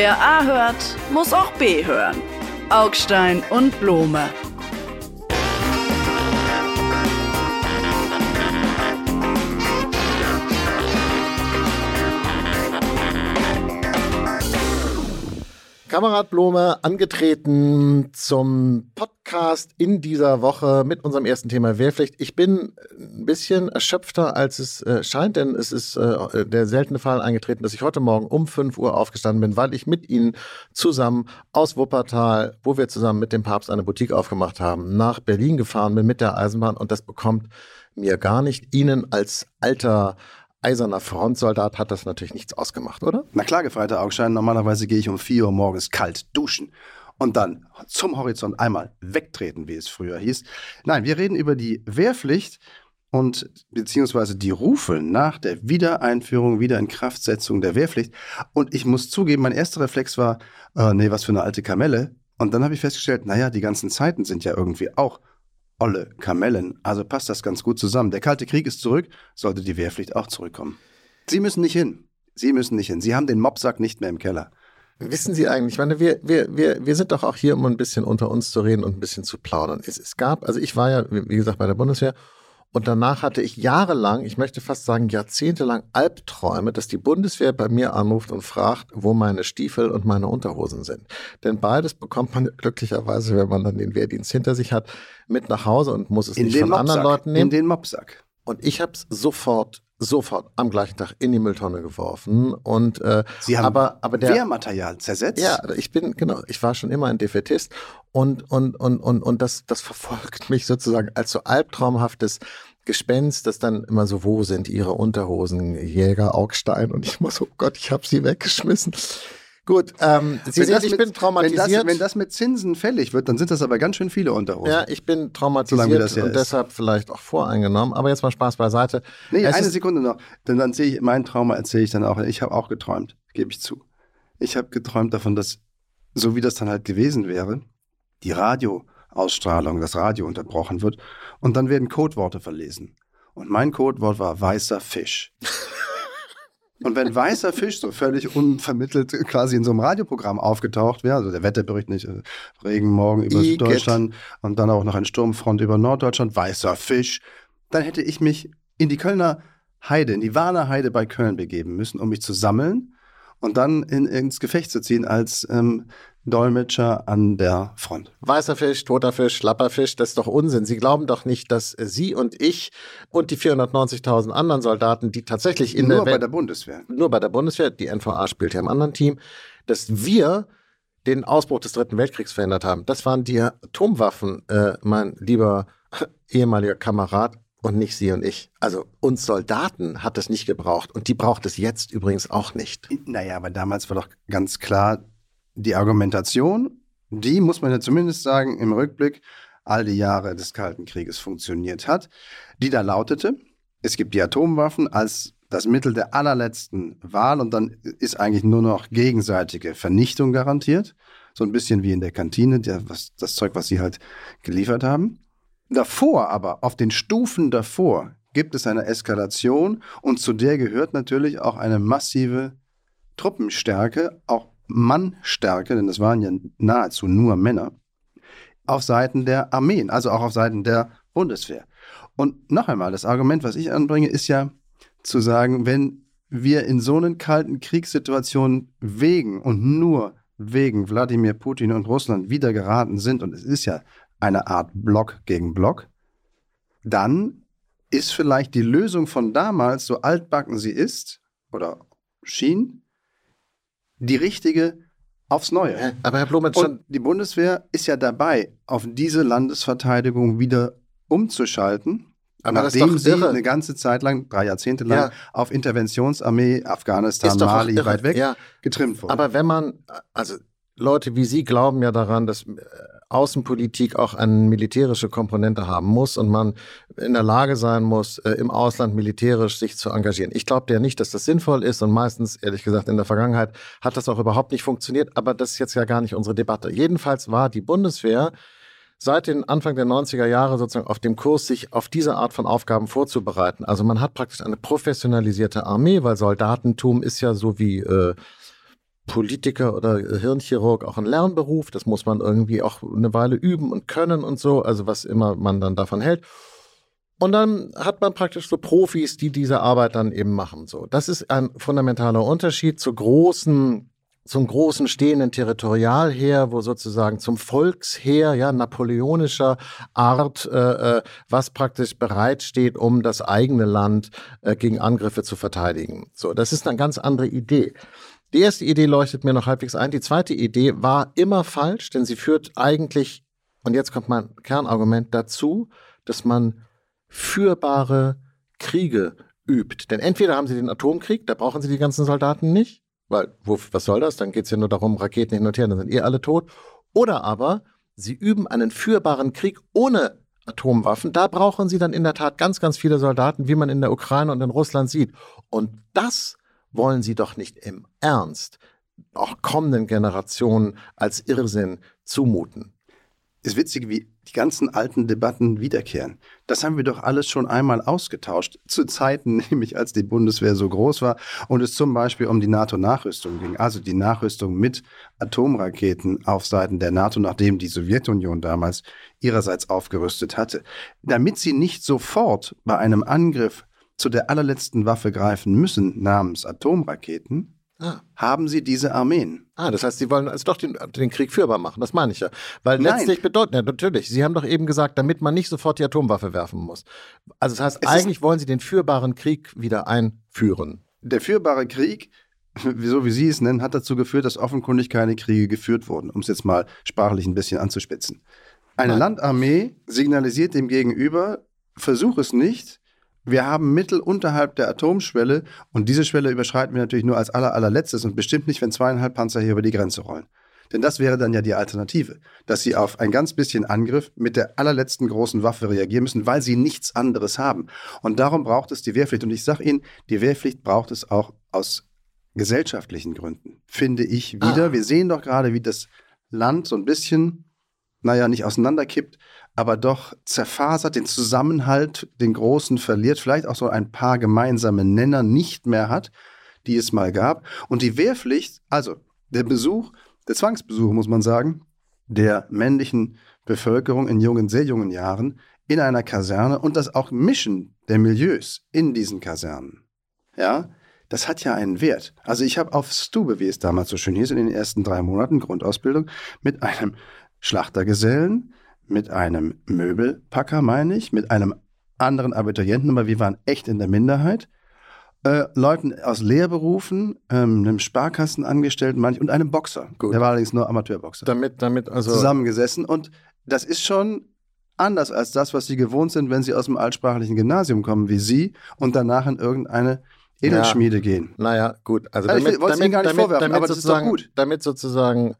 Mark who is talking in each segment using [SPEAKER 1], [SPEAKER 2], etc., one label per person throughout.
[SPEAKER 1] Wer A hört, muss auch B hören. Augstein und Blome.
[SPEAKER 2] Kamerad Blome angetreten zum Podcast in dieser Woche mit unserem ersten Thema Wehrpflicht. Ich bin ein bisschen erschöpfter, als es äh, scheint, denn es ist äh, der seltene Fall eingetreten, dass ich heute Morgen um 5 Uhr aufgestanden bin, weil ich mit Ihnen zusammen aus Wuppertal, wo wir zusammen mit dem Papst eine Boutique aufgemacht haben, nach Berlin gefahren bin mit der Eisenbahn und das bekommt mir gar nicht Ihnen als alter eiserner Frontsoldat hat das natürlich nichts ausgemacht, oder?
[SPEAKER 3] Na klar, gefreiter Augstein. Normalerweise gehe ich um 4 Uhr morgens kalt duschen und dann zum Horizont einmal wegtreten, wie es früher hieß. Nein, wir reden über die Wehrpflicht und beziehungsweise die Rufe nach der Wiedereinführung, Wiederinkraftsetzung der Wehrpflicht. Und ich muss zugeben, mein erster Reflex war, äh, nee, was für eine alte Kamelle. Und dann habe ich festgestellt, naja, die ganzen Zeiten sind ja irgendwie auch olle Kamellen. Also passt das ganz gut zusammen. Der Kalte Krieg ist zurück, sollte die Wehrpflicht auch zurückkommen. Sie müssen nicht hin. Sie müssen nicht hin. Sie haben den Mobsack nicht mehr im Keller.
[SPEAKER 2] Wissen Sie eigentlich, ich meine, wir, wir, wir, wir sind doch auch hier, um ein bisschen unter uns zu reden und ein bisschen zu plaudern. Es, es gab, also ich war ja, wie gesagt, bei der Bundeswehr und danach hatte ich jahrelang, ich möchte fast sagen jahrzehntelang Albträume, dass die Bundeswehr bei mir anruft und fragt, wo meine Stiefel und meine Unterhosen sind. Denn beides bekommt man glücklicherweise, wenn man dann den Wehrdienst hinter sich hat, mit nach Hause und muss es
[SPEAKER 3] In
[SPEAKER 2] nicht von
[SPEAKER 3] Mopsack.
[SPEAKER 2] anderen Leuten nehmen.
[SPEAKER 3] In den Mopsack.
[SPEAKER 2] Und ich habe es sofort, sofort am gleichen Tag in die Mülltonne geworfen. Und äh,
[SPEAKER 3] Sie haben
[SPEAKER 2] aber, aber der,
[SPEAKER 3] Wehrmaterial zersetzt.
[SPEAKER 2] ja, ich bin, genau, ich war schon immer ein Defetist und, und, und, und, und das, das verfolgt mich sozusagen als so albtraumhaftes Gespenst, das dann immer so, wo sind ihre Unterhosen, Jäger Augstein? Und ich muss, oh Gott, ich habe sie weggeschmissen. Gut, ähm, Sie
[SPEAKER 3] Wenn
[SPEAKER 2] sehen,
[SPEAKER 3] das
[SPEAKER 2] ich
[SPEAKER 3] mit-
[SPEAKER 2] bin traumatisiert.
[SPEAKER 3] Wenn das, wenn das mit Zinsen fällig wird, dann sind das aber ganz schön viele Unterhosen.
[SPEAKER 2] ja, ich bin traumatisiert und
[SPEAKER 3] ist.
[SPEAKER 2] deshalb vielleicht auch voreingenommen. Aber jetzt mal Spaß beiseite.
[SPEAKER 3] Nee,
[SPEAKER 2] Es
[SPEAKER 3] eine Sekunde noch. Denn dann sehe ich, mein Trauma erzähle ich dann auch. Ich habe auch geträumt, gebe ich zu. Ich habe geträumt davon, dass, so wie das dann halt gewesen wäre, die Radioausstrahlung, das Radio unterbrochen wird und dann werden Codeworte verlesen. Und mein Codewort war weißer Fisch. Und wenn weißer Fisch so völlig unvermittelt quasi in so einem Radioprogramm aufgetaucht wäre, also der Wetterbericht nicht, äh, Regen morgen über
[SPEAKER 2] Igitt.
[SPEAKER 3] Süddeutschland und dann auch noch ein Sturmfront über Norddeutschland, weißer Fisch, dann hätte ich mich in die Kölner Heide, in die Warner Heide bei Köln begeben müssen, um mich zu sammeln und dann in, ins Gefecht zu ziehen als ähm, Dolmetscher an der Front.
[SPEAKER 2] Weißer Fisch, toter Fisch, schlapper Fisch, das ist doch Unsinn. Sie glauben doch nicht, dass äh, Sie und ich und die 490.000 anderen Soldaten, die tatsächlich in
[SPEAKER 3] Nur
[SPEAKER 2] der
[SPEAKER 3] bei
[SPEAKER 2] Welt,
[SPEAKER 3] der Bundeswehr.
[SPEAKER 2] nur bei der Bundeswehr, die NVA spielt ja im anderen Team, dass wir den Ausbruch des Dritten Weltkriegs verhindert haben. Das waren die Atomwaffen, äh, mein lieber ehemaliger Kamerad, und nicht Sie und ich. Also uns Soldaten hat es nicht gebraucht und die braucht es jetzt übrigens auch nicht.
[SPEAKER 3] Naja, aber damals war doch ganz klar die Argumentation, die muss man ja zumindest sagen, im Rückblick all die Jahre des Kalten Krieges funktioniert hat, die da lautete, es gibt die Atomwaffen als das Mittel der allerletzten Wahl und dann ist eigentlich nur noch gegenseitige Vernichtung garantiert. So ein bisschen wie in der Kantine, der, was, das Zeug, was sie halt geliefert haben. Davor aber, auf den Stufen davor, gibt es eine Eskalation und zu der gehört natürlich auch eine massive Truppenstärke, auch Mannstärke, denn das waren ja nahezu nur Männer, auf Seiten der Armeen, also auch auf Seiten der Bundeswehr. Und noch einmal, das Argument, was ich anbringe, ist ja zu sagen, wenn wir in so einen kalten Kriegssituationen wegen und nur wegen Wladimir Putin und Russland wieder geraten sind, und es ist ja eine Art Block gegen Block, dann ist vielleicht die Lösung von damals, so altbacken sie ist, oder schien, die richtige aufs Neue.
[SPEAKER 2] Aber Herr Blumensch, schon,
[SPEAKER 3] Und die Bundeswehr ist ja dabei, auf diese Landesverteidigung wieder umzuschalten,
[SPEAKER 2] Aber
[SPEAKER 3] nachdem sie
[SPEAKER 2] irre.
[SPEAKER 3] eine ganze Zeit lang, drei Jahrzehnte lang,
[SPEAKER 2] Ja.
[SPEAKER 3] auf Interventionsarmee, Afghanistan, Mali, weit weg,
[SPEAKER 2] Ja.
[SPEAKER 3] getrimmt wurde.
[SPEAKER 2] Aber wenn man, also Leute wie Sie glauben ja daran, dass äh, Außenpolitik auch eine militärische Komponente haben muss und man in der Lage sein muss, äh, im Ausland militärisch sich zu engagieren. Ich glaube ja nicht, dass das sinnvoll ist und meistens, ehrlich gesagt, in der Vergangenheit hat das auch überhaupt nicht funktioniert, aber das ist jetzt ja gar nicht unsere Debatte. Jedenfalls war die Bundeswehr seit den Anfang der 90er Jahre sozusagen auf dem Kurs, sich auf diese Art von Aufgaben vorzubereiten. Also man hat praktisch eine professionalisierte Armee, weil Soldatentum ist ja so wie äh, Politiker oder Hirnchirurg auch ein Lernberuf. Das muss man irgendwie auch eine Weile üben und können und so, also was immer man dann davon hält. Und dann hat man praktisch so Profis, die diese Arbeit dann eben machen. So, das ist ein fundamentaler Unterschied zu großen zum großen stehenden Territorialheer, wo sozusagen zum Volksheer, ja, napoleonischer Art, äh, äh, was praktisch bereitsteht, um das eigene Land äh, gegen Angriffe zu verteidigen. So, das ist eine ganz andere Idee. Die erste Idee leuchtet mir noch halbwegs ein. Die zweite Idee war immer falsch, denn sie führt eigentlich, und jetzt kommt mein Kernargument dazu, dass man führbare Kriege übt. Denn entweder haben sie den Atomkrieg, da brauchen sie die ganzen Soldaten nicht, weil wo, was soll das? Dann geht es ja nur darum, Raketen hin und her, dann sind eh alle tot. Oder aber sie üben einen führbaren Krieg ohne Atomwaffen. Da brauchen sie dann in der Tat ganz, ganz viele Soldaten, wie man in der Ukraine und in Russland sieht. Und das wollen sie doch nicht im Ernst auch kommenden Generationen als Irrsinn zumuten.
[SPEAKER 3] Ist witzig, wie die ganzen alten Debatten wiederkehren. Das haben wir doch alles schon einmal ausgetauscht. Zu Zeiten, nämlich als die Bundeswehr so groß war und es zum Beispiel um die NATO-Nachrüstung ging. Also die Nachrüstung mit Atomraketen auf Seiten der NATO, nachdem die Sowjetunion damals ihrerseits aufgerüstet hatte. Damit sie nicht sofort bei einem Angriff zu der allerletzten Waffe greifen müssen, namens Atomraketen, Ah. haben sie diese Armeen.
[SPEAKER 2] Ah, das heißt, sie wollen also doch den, den, Krieg führbar machen. Das meine ich ja. Weil Nein. letztlich bedeutet, ja, natürlich, Sie haben doch eben gesagt, damit man nicht sofort die Atomwaffe werfen muss. Also das heißt, es eigentlich wollen Sie den führbaren Krieg wieder einführen.
[SPEAKER 3] Der führbare Krieg, so wie Sie es nennen, hat dazu geführt, dass offenkundig keine Kriege geführt wurden, um es jetzt mal sprachlich ein bisschen anzuspitzen. Eine Nein. Landarmee signalisiert dem Gegenüber, versuch es nicht, wir haben Mittel unterhalb der Atomschwelle und diese Schwelle überschreiten wir natürlich nur als aller, allerletztes und bestimmt nicht, wenn zweieinhalb Panzer hier über die Grenze rollen. Denn das wäre dann ja die Alternative, dass sie auf ein ganz bisschen Angriff mit der allerletzten großen Waffe reagieren müssen, weil sie nichts anderes haben. Und darum braucht es die Wehrpflicht. Und ich sage Ihnen, die Wehrpflicht braucht es auch aus gesellschaftlichen Gründen, finde ich wieder. Ah. Wir sehen doch gerade, wie das Land so ein bisschen, naja, nicht auseinanderkippt, aber doch zerfasert, den Zusammenhalt, den großen verliert, vielleicht auch so ein paar gemeinsame Nenner nicht mehr hat, die es mal gab. Und die Wehrpflicht, also der Besuch, der Zwangsbesuch, muss man sagen, der männlichen Bevölkerung in jungen, sehr jungen Jahren in einer Kaserne und das auch Mischen der Milieus in diesen Kasernen. Ja, das hat ja einen Wert. Also ich habe auf Stube, wie es damals so schön hieß, in den ersten drei Monaten Grundausbildung mit einem Schlachtergesellen, mit einem Möbelpacker, meine ich, mit einem anderen Abiturienten, aber wir waren echt in der Minderheit. Äh, Leuten aus Lehrberufen, ähm, einem Sparkassenangestellten manch, und einem Boxer. Gut. Der war allerdings nur Amateurboxer.
[SPEAKER 2] Damit, damit also.
[SPEAKER 3] Zusammengesessen. Und das ist schon anders als das, was sie gewohnt sind, wenn sie aus dem altsprachlichen Gymnasium kommen wie sie und danach in irgendeine Edelschmiede ja. gehen.
[SPEAKER 2] Naja, gut.
[SPEAKER 3] Also, also damit, ich damit, gar nicht damit, vorwerfen, damit aber das ist doch gut.
[SPEAKER 2] Damit sozusagen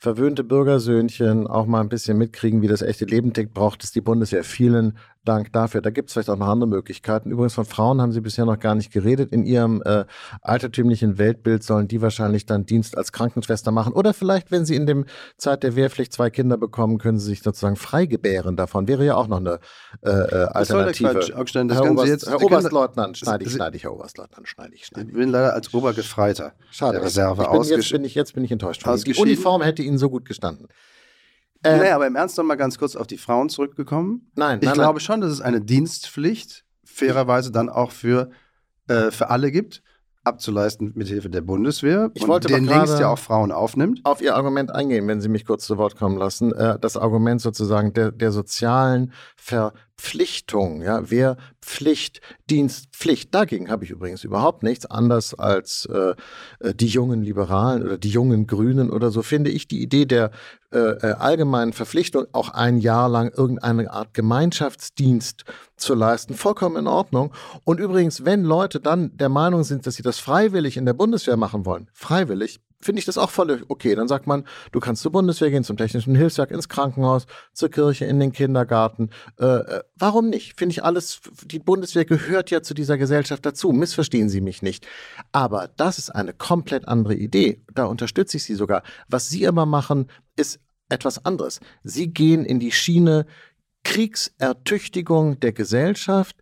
[SPEAKER 2] verwöhnte Bürgersöhnchen auch mal ein bisschen mitkriegen, wie das echte Leben tickt, braucht es die Bundeswehr. Vielen Dank dafür. Da gibt es vielleicht auch noch andere Möglichkeiten. Übrigens von Frauen haben Sie bisher noch gar nicht geredet. In Ihrem äh, altertümlichen Weltbild sollen die wahrscheinlich dann Dienst als Krankenschwester machen. Oder vielleicht, wenn Sie in dem Zeit der Wehrpflicht zwei Kinder bekommen, können Sie sich sozusagen frei gebären davon. Wäre ja auch noch eine äh, äh Alternative.
[SPEAKER 3] Das Augstein, das
[SPEAKER 2] Herr,
[SPEAKER 3] Oberst,
[SPEAKER 2] jetzt, Herr Oberstleutnant, schneide ich, schneide ich, Herr Oberstleutnant, schneide ich, schneide
[SPEAKER 3] ich. Ich bin leider als Obergefreiter
[SPEAKER 2] Schade. der Reserve ich bin, jetzt, bin ich, jetzt bin ich enttäuscht. Die Uniform hätte Ihnen so gut gestanden.
[SPEAKER 3] Ähm, naja, aber im Ernst noch mal ganz kurz auf die Frauen zurückgekommen.
[SPEAKER 2] Nein,
[SPEAKER 3] ich
[SPEAKER 2] nein,
[SPEAKER 3] glaube
[SPEAKER 2] nein.
[SPEAKER 3] schon, dass es eine Dienstpflicht fairerweise dann auch für, äh, für alle gibt, abzuleisten mit Hilfe der Bundeswehr.
[SPEAKER 2] Ich wollte
[SPEAKER 3] den längst ja auch Frauen aufnimmt.
[SPEAKER 2] Auf Ihr Argument eingehen, wenn Sie mich kurz zu Wort kommen lassen. Äh, das Argument sozusagen der, der sozialen Verpflichtung, ja, Wehrpflicht, Dienstpflicht. Dagegen habe ich übrigens überhaupt nichts, anders als äh, äh, die jungen Liberalen oder die jungen Grünen oder so, finde ich die Idee der äh, äh, allgemeinen Verpflichtung, auch ein Jahr lang irgendeine Art Gemeinschaftsdienst zu leisten, vollkommen in Ordnung. Und übrigens, wenn Leute dann der Meinung sind, dass sie das freiwillig in der Bundeswehr machen wollen, freiwillig, finde ich das auch voll okay. Dann sagt man, du kannst zur Bundeswehr gehen, zum Technischen Hilfswerk, ins Krankenhaus, zur Kirche, in den Kindergarten. Äh, äh, warum nicht? Finde ich alles, die Bundeswehr gehört ja zu dieser Gesellschaft dazu. Missverstehen Sie mich nicht. Aber das ist eine komplett andere Idee. Da unterstütze ich Sie sogar. Was Sie immer machen, ist etwas anderes. Sie gehen in die Schiene Kriegsertüchtigung der Gesellschaft,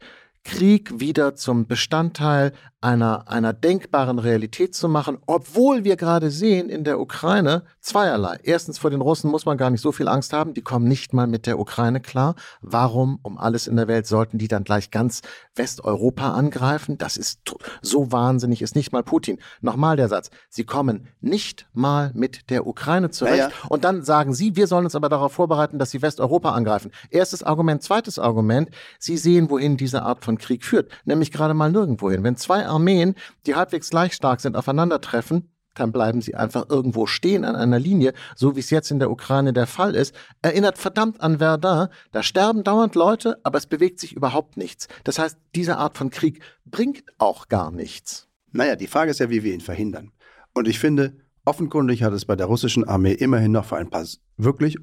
[SPEAKER 2] Krieg wieder zum Bestandteil einer, einer denkbaren Realität zu machen, obwohl wir gerade sehen in der Ukraine zweierlei. Erstens, vor den Russen muss man gar nicht so viel Angst haben, die kommen nicht mal mit der Ukraine klar. Warum um alles in der Welt sollten die dann gleich ganz Westeuropa angreifen? Das ist so wahnsinnig, ist nicht mal Putin. Nochmal der Satz, sie kommen nicht mal mit der Ukraine zurecht. Ja, ja. Und dann sagen sie, wir sollen uns aber darauf vorbereiten, dass sie Westeuropa angreifen. Erstes Argument. Zweites Argument, sie sehen, wohin diese Art von Krieg führt, nämlich gerade mal nirgendwohin. Wenn zwei Armeen, die halbwegs gleich stark sind, aufeinandertreffen, dann bleiben sie einfach irgendwo stehen an einer Linie, so wie es jetzt in der Ukraine der Fall ist. Erinnert verdammt an Verdun. Da sterben dauernd Leute, aber es bewegt sich überhaupt nichts. Das heißt, diese Art von Krieg bringt auch gar nichts.
[SPEAKER 3] Naja, die Frage ist ja, wie wir ihn verhindern. Und ich finde, offenkundig hat es bei der russischen Armee immerhin noch für ein paar wirklich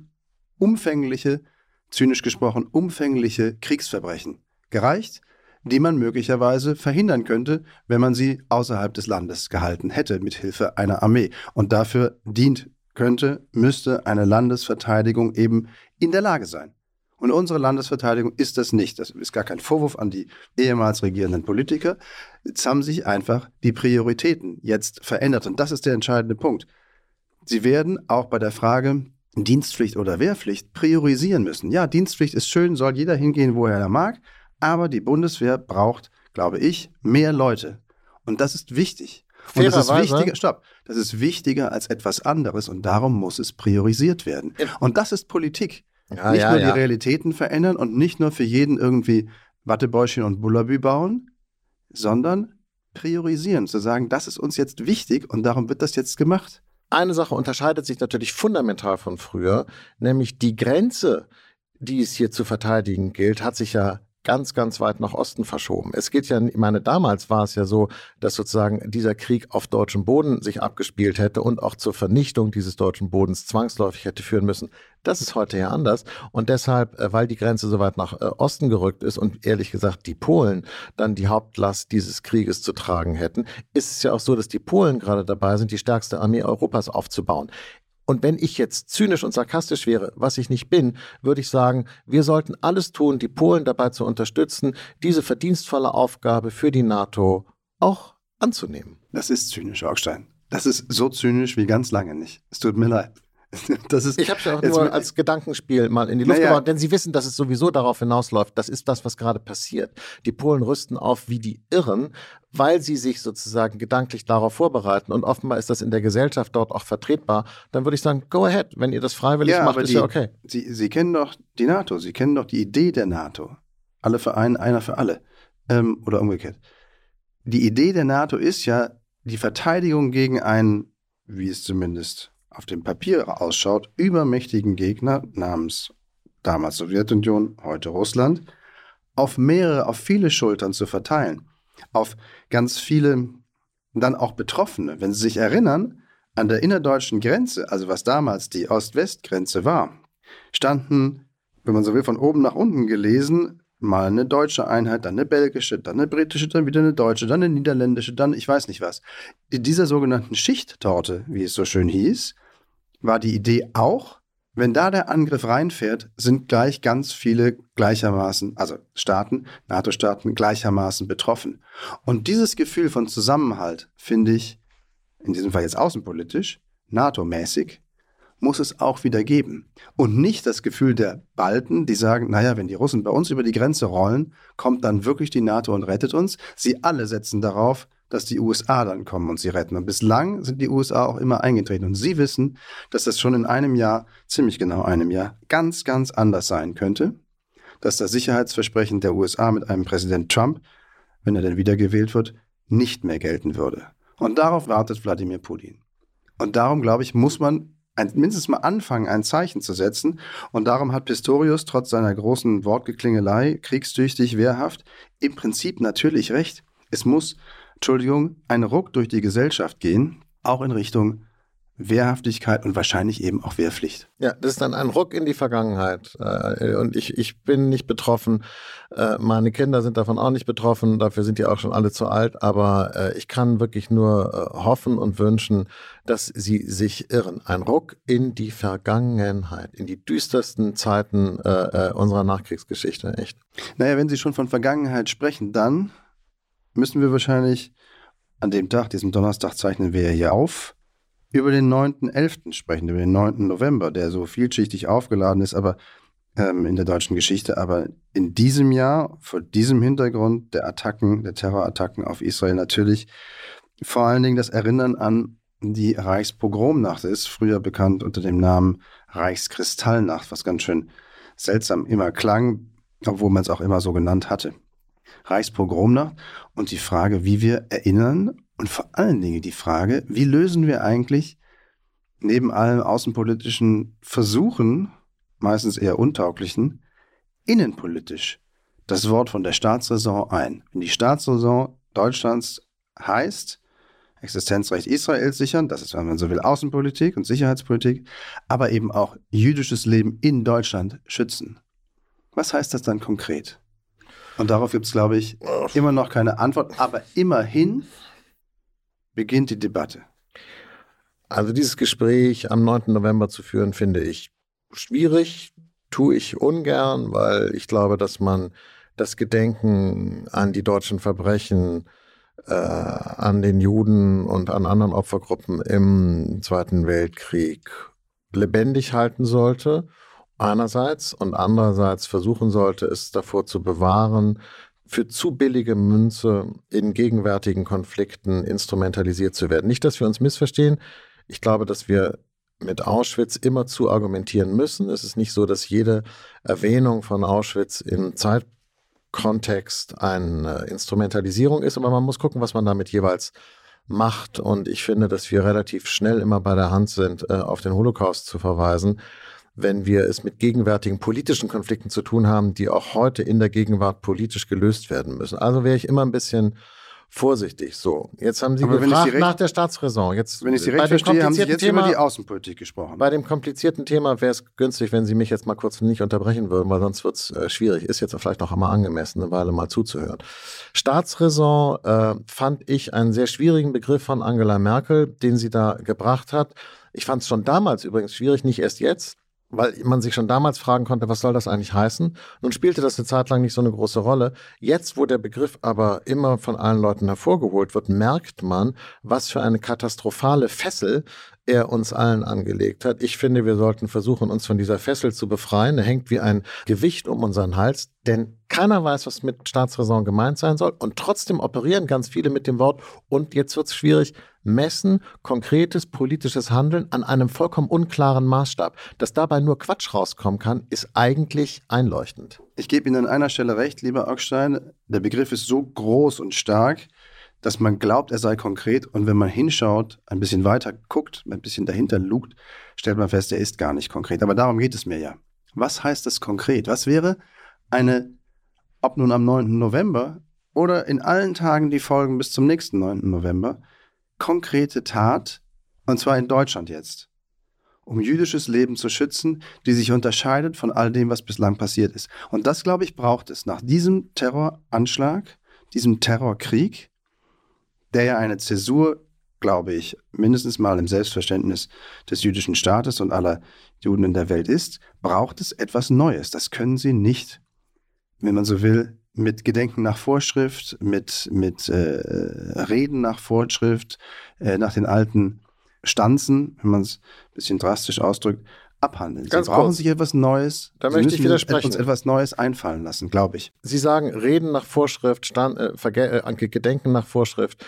[SPEAKER 3] umfängliche, zynisch gesprochen, umfängliche Kriegsverbrechen gereicht, die man möglicherweise verhindern könnte, wenn man sie außerhalb des Landes gehalten hätte, mit Hilfe einer Armee. Und dafür dient könnte, müsste eine Landesverteidigung eben in der Lage sein. Und unsere Landesverteidigung ist das nicht. Das ist gar kein Vorwurf an die ehemals regierenden Politiker. Jetzt haben sich einfach die Prioritäten jetzt verändert. Und das ist der entscheidende Punkt. Sie werden auch bei der Frage Dienstpflicht oder Wehrpflicht priorisieren müssen. Ja, Dienstpflicht ist schön, soll jeder hingehen, wo er mag. Aber die Bundeswehr braucht, glaube ich, mehr Leute. Und das ist wichtig. Und das ist wichtiger, stopp, das ist wichtiger als etwas anderes und darum muss es priorisiert werden. Und das ist Politik. Ja, nicht ja, nur ja. die Realitäten verändern und nicht nur für jeden irgendwie Wattebäuschen und Bullabü bauen, sondern priorisieren, zu sagen, das ist uns jetzt wichtig und darum wird das jetzt gemacht.
[SPEAKER 2] Eine Sache unterscheidet sich natürlich fundamental von früher, nämlich die Grenze, die es hier zu verteidigen gilt, hat sich ja ganz, ganz weit nach Osten verschoben. Es geht ja, ich meine, damals war es ja so, dass sozusagen dieser Krieg auf deutschem Boden sich abgespielt hätte und auch zur Vernichtung dieses deutschen Bodens zwangsläufig hätte führen müssen. Das ist heute ja anders. Und deshalb, äh, weil die Grenze so weit nach äh, Osten gerückt ist und ehrlich gesagt die Polen dann die Hauptlast dieses Krieges zu tragen hätten, ist es ja auch so, dass die Polen gerade dabei sind, die stärkste Armee Europas aufzubauen. Und wenn ich jetzt zynisch und sarkastisch wäre, was ich nicht bin, würde ich sagen, wir sollten alles tun, die Polen dabei zu unterstützen, diese verdienstvolle Aufgabe für die NATO auch anzunehmen.
[SPEAKER 3] Das ist zynisch, Augstein. Das ist so zynisch wie ganz lange nicht. Es tut mir leid.
[SPEAKER 2] Das ist, ich habe es ja auch nur als Gedankenspiel mal in die Luft naja. gebaut, denn sie wissen, dass es sowieso darauf hinausläuft. Das ist das, was gerade passiert. Die Polen rüsten auf wie die Irren, weil sie sich sozusagen gedanklich darauf vorbereiten. Und offenbar ist das in der Gesellschaft dort auch vertretbar. Dann würde ich sagen, go ahead. Wenn ihr das freiwillig ja, macht, ist die, ja okay.
[SPEAKER 3] Sie, sie kennen doch die NATO, Sie kennen doch die Idee der NATO. Alle für einen, einer für alle. Ähm, oder umgekehrt. Die Idee der NATO ist ja die Verteidigung gegen einen, wie es zumindest auf dem Papier ausschaut, übermächtigen Gegner namens damals Sowjetunion, heute Russland, auf mehrere, auf viele Schultern zu verteilen. Auf ganz viele, dann auch Betroffene. Wenn Sie sich erinnern, an der innerdeutschen Grenze, also was damals die Ost-West-Grenze war, standen, wenn man so will, von oben nach unten gelesen, mal eine deutsche Einheit, dann eine belgische, dann eine britische, dann wieder eine deutsche, dann eine niederländische, dann ich weiß nicht was. In dieser sogenannten Schichttorte, wie es so schön hieß, war die Idee auch, wenn da der Angriff reinfährt, sind gleich ganz viele gleichermaßen, also Staaten, NATO-Staaten gleichermaßen betroffen. Und dieses Gefühl von Zusammenhalt finde ich, in diesem Fall jetzt außenpolitisch, NATO-mäßig, muss es auch wieder geben. Und nicht das Gefühl der Balten, die sagen, naja, wenn die Russen bei uns über die Grenze rollen, kommt dann wirklich die NATO und rettet uns. Sie alle setzen darauf, dass die USA dann kommen und sie retten. Und bislang sind die USA auch immer eingetreten. Und sie wissen, dass das schon in einem Jahr, ziemlich genau einem Jahr, ganz, ganz anders sein könnte. Dass das Sicherheitsversprechen der USA mit einem Präsident Trump, wenn er denn wiedergewählt wird, nicht mehr gelten würde. Und darauf wartet Wladimir Putin. Und darum, glaube ich, muss man ein, mindestens mal anfangen, ein Zeichen zu setzen. Und darum hat Pistorius trotz seiner großen Wortgeklingelei, kriegstüchtig, wehrhaft, im Prinzip natürlich recht. Es muss Entschuldigung, ein Ruck durch die Gesellschaft gehen, auch in Richtung Wehrhaftigkeit und wahrscheinlich eben auch Wehrpflicht.
[SPEAKER 2] Ja, das ist dann ein Ruck in die Vergangenheit. Äh, und ich, ich bin nicht betroffen. Äh, meine Kinder sind davon auch nicht betroffen. Dafür sind die auch schon alle zu alt. Aber äh, ich kann wirklich nur hoffen und wünschen, dass sie sich irren. Ein Ruck in die Vergangenheit, in die düstersten Zeiten unserer Nachkriegsgeschichte, echt.
[SPEAKER 3] Naja, wenn Sie schon von Vergangenheit sprechen, dann müssen wir wahrscheinlich an dem Tag, diesem Donnerstag, zeichnen wir hier auf, über den 9.11. sprechen, über den 9. November, der so vielschichtig aufgeladen ist, aber ähm, in der deutschen Geschichte. Aber in diesem Jahr, vor diesem Hintergrund der Attacken, der Terrorattacken auf Israel natürlich vor allen Dingen das Erinnern an die Reichspogromnacht ist, früher bekannt unter dem Namen Reichskristallnacht, was ganz schön seltsam immer klang, obwohl man es auch immer so genannt hatte. Reichspogromnacht und die Frage, wie wir erinnern und vor allen Dingen die Frage, wie lösen wir eigentlich neben allen außenpolitischen Versuchen, meistens eher untauglichen, innenpolitisch das Wort von der Staatsräson ein. Wenn die Staatsräson Deutschlands heißt, Existenzrecht Israels sichern, das ist, wenn man so will, Außenpolitik und Sicherheitspolitik, aber eben auch jüdisches Leben in Deutschland schützen. Was heißt das dann konkret? Und darauf gibt es, glaube ich, immer noch keine Antwort, aber immerhin beginnt die Debatte.
[SPEAKER 2] Also dieses Gespräch am 9. November zu führen, finde ich schwierig, tue ich ungern, weil ich glaube, dass man das Gedenken an die deutschen Verbrechen äh, an den Juden und an anderen Opfergruppen im Zweiten Weltkrieg lebendig halten sollte, einerseits, und andererseits versuchen sollte, es davor zu bewahren, für zu billige Münze in gegenwärtigen Konflikten instrumentalisiert zu werden. Nicht, dass wir uns missverstehen. Ich glaube, dass wir mit Auschwitz immer zu argumentieren müssen. Es ist nicht so, dass jede Erwähnung von Auschwitz im Zeit Kontext eine Instrumentalisierung ist, aber man muss gucken, was man damit jeweils macht. Und ich finde, dass wir relativ schnell immer bei der Hand sind, äh, auf den Holocaust zu verweisen, wenn wir es mit gegenwärtigen politischen Konflikten zu tun haben, die auch heute in der Gegenwart politisch gelöst werden müssen. Also wäre ich immer ein bisschen vorsichtig. So, jetzt haben Sie Aber gefragt recht, nach der Staatsräson. Jetzt,
[SPEAKER 3] wenn ich Sie recht verstehe, haben Sie jetzt Thema, über die Außenpolitik gesprochen.
[SPEAKER 2] Bei dem komplizierten Thema wäre es günstig, wenn Sie mich jetzt mal kurz nicht unterbrechen würden, weil sonst wird es äh, schwierig. Ist jetzt vielleicht noch einmal angemessen, eine Weile mal zuzuhören. Staatsräson äh, fand ich einen sehr schwierigen Begriff von Angela Merkel, den sie da gebracht hat. Ich fand es schon damals übrigens schwierig, nicht erst jetzt weil man sich schon damals fragen konnte, was soll das eigentlich heißen? Nun spielte das eine Zeit lang nicht so eine große Rolle. Jetzt, wo der Begriff aber immer von allen Leuten hervorgeholt wird, merkt man, was für eine katastrophale Fessel er uns allen angelegt hat. Ich finde, wir sollten versuchen, uns von dieser Fessel zu befreien. Er hängt wie ein Gewicht um unseren Hals, denn keiner weiß, was mit Staatsräson gemeint sein soll. Und trotzdem operieren ganz viele mit dem Wort, und jetzt wird es schwierig, messen konkretes politisches Handeln an einem vollkommen unklaren Maßstab. Dass dabei nur Quatsch rauskommen kann, ist eigentlich einleuchtend.
[SPEAKER 3] Ich gebe Ihnen an einer Stelle recht, lieber Augstein. Der Begriff ist so groß und stark, dass man glaubt, er sei konkret. Und wenn man hinschaut, ein bisschen weiter guckt, ein bisschen dahinter lugt, stellt man fest, er ist gar nicht konkret. Aber darum geht es mir ja. Was heißt das konkret? Was wäre eine, ob nun am 9. November oder in allen Tagen, die folgen bis zum nächsten 9. November, konkrete Tat, und zwar in Deutschland jetzt, um jüdisches Leben zu schützen, die sich unterscheidet von all dem, was bislang passiert ist. Und das, glaube ich, braucht es nach diesem Terroranschlag, diesem Terrorkrieg, der ja eine Zäsur, glaube ich, mindestens mal im Selbstverständnis des jüdischen Staates und aller Juden in der Welt ist, braucht es etwas Neues. Das können sie nicht, wenn man so will, mit Gedenken nach Vorschrift, mit, mit äh, Reden nach Vorschrift, äh, nach den alten Stanzen, wenn man es ein bisschen drastisch ausdrückt, abhandeln. Ganz Sie brauchen kurz. sich etwas Neues.
[SPEAKER 2] Da Sie möchte ich widersprechen.
[SPEAKER 3] uns etwas Neues einfallen lassen, glaube ich.
[SPEAKER 2] Sie sagen Reden nach Vorschrift, Stand, äh, äh, Gedenken nach Vorschrift.